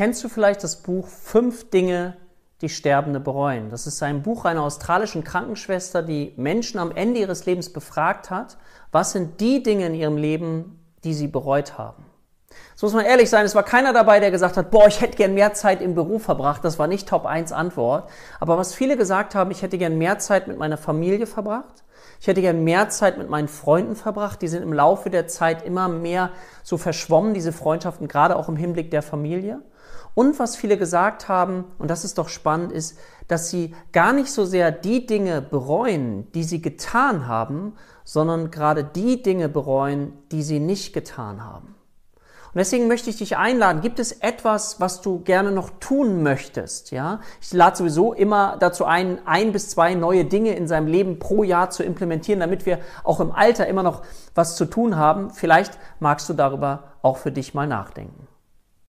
kennst du vielleicht das Buch Fünf Dinge, die Sterbende bereuen. Das ist ein Buch einer australischen Krankenschwester, die Menschen am Ende ihres Lebens befragt hat, was sind die Dinge in ihrem Leben, die sie bereut haben. So muss man ehrlich sein, es war keiner dabei, der gesagt hat, boah, ich hätte gern mehr Zeit im Beruf verbracht. Das war nicht Top 1 Antwort. Aber was viele gesagt haben, ich hätte gern mehr Zeit mit meiner Familie verbracht. Ich hätte gern mehr Zeit mit meinen Freunden verbracht. Die sind im Laufe der Zeit immer mehr so verschwommen, diese Freundschaften, gerade auch im Hinblick der Familie. Und was viele gesagt haben, und das ist doch spannend, ist, dass sie gar nicht so sehr die Dinge bereuen, die sie getan haben, sondern gerade die Dinge bereuen, die sie nicht getan haben. Und deswegen möchte ich dich einladen. Gibt es etwas, was du gerne noch tun möchtest? Ja, ich lade sowieso immer dazu ein, ein bis zwei neue Dinge in seinem Leben pro Jahr zu implementieren, damit wir auch im Alter immer noch was zu tun haben. Vielleicht magst du darüber auch für dich mal nachdenken.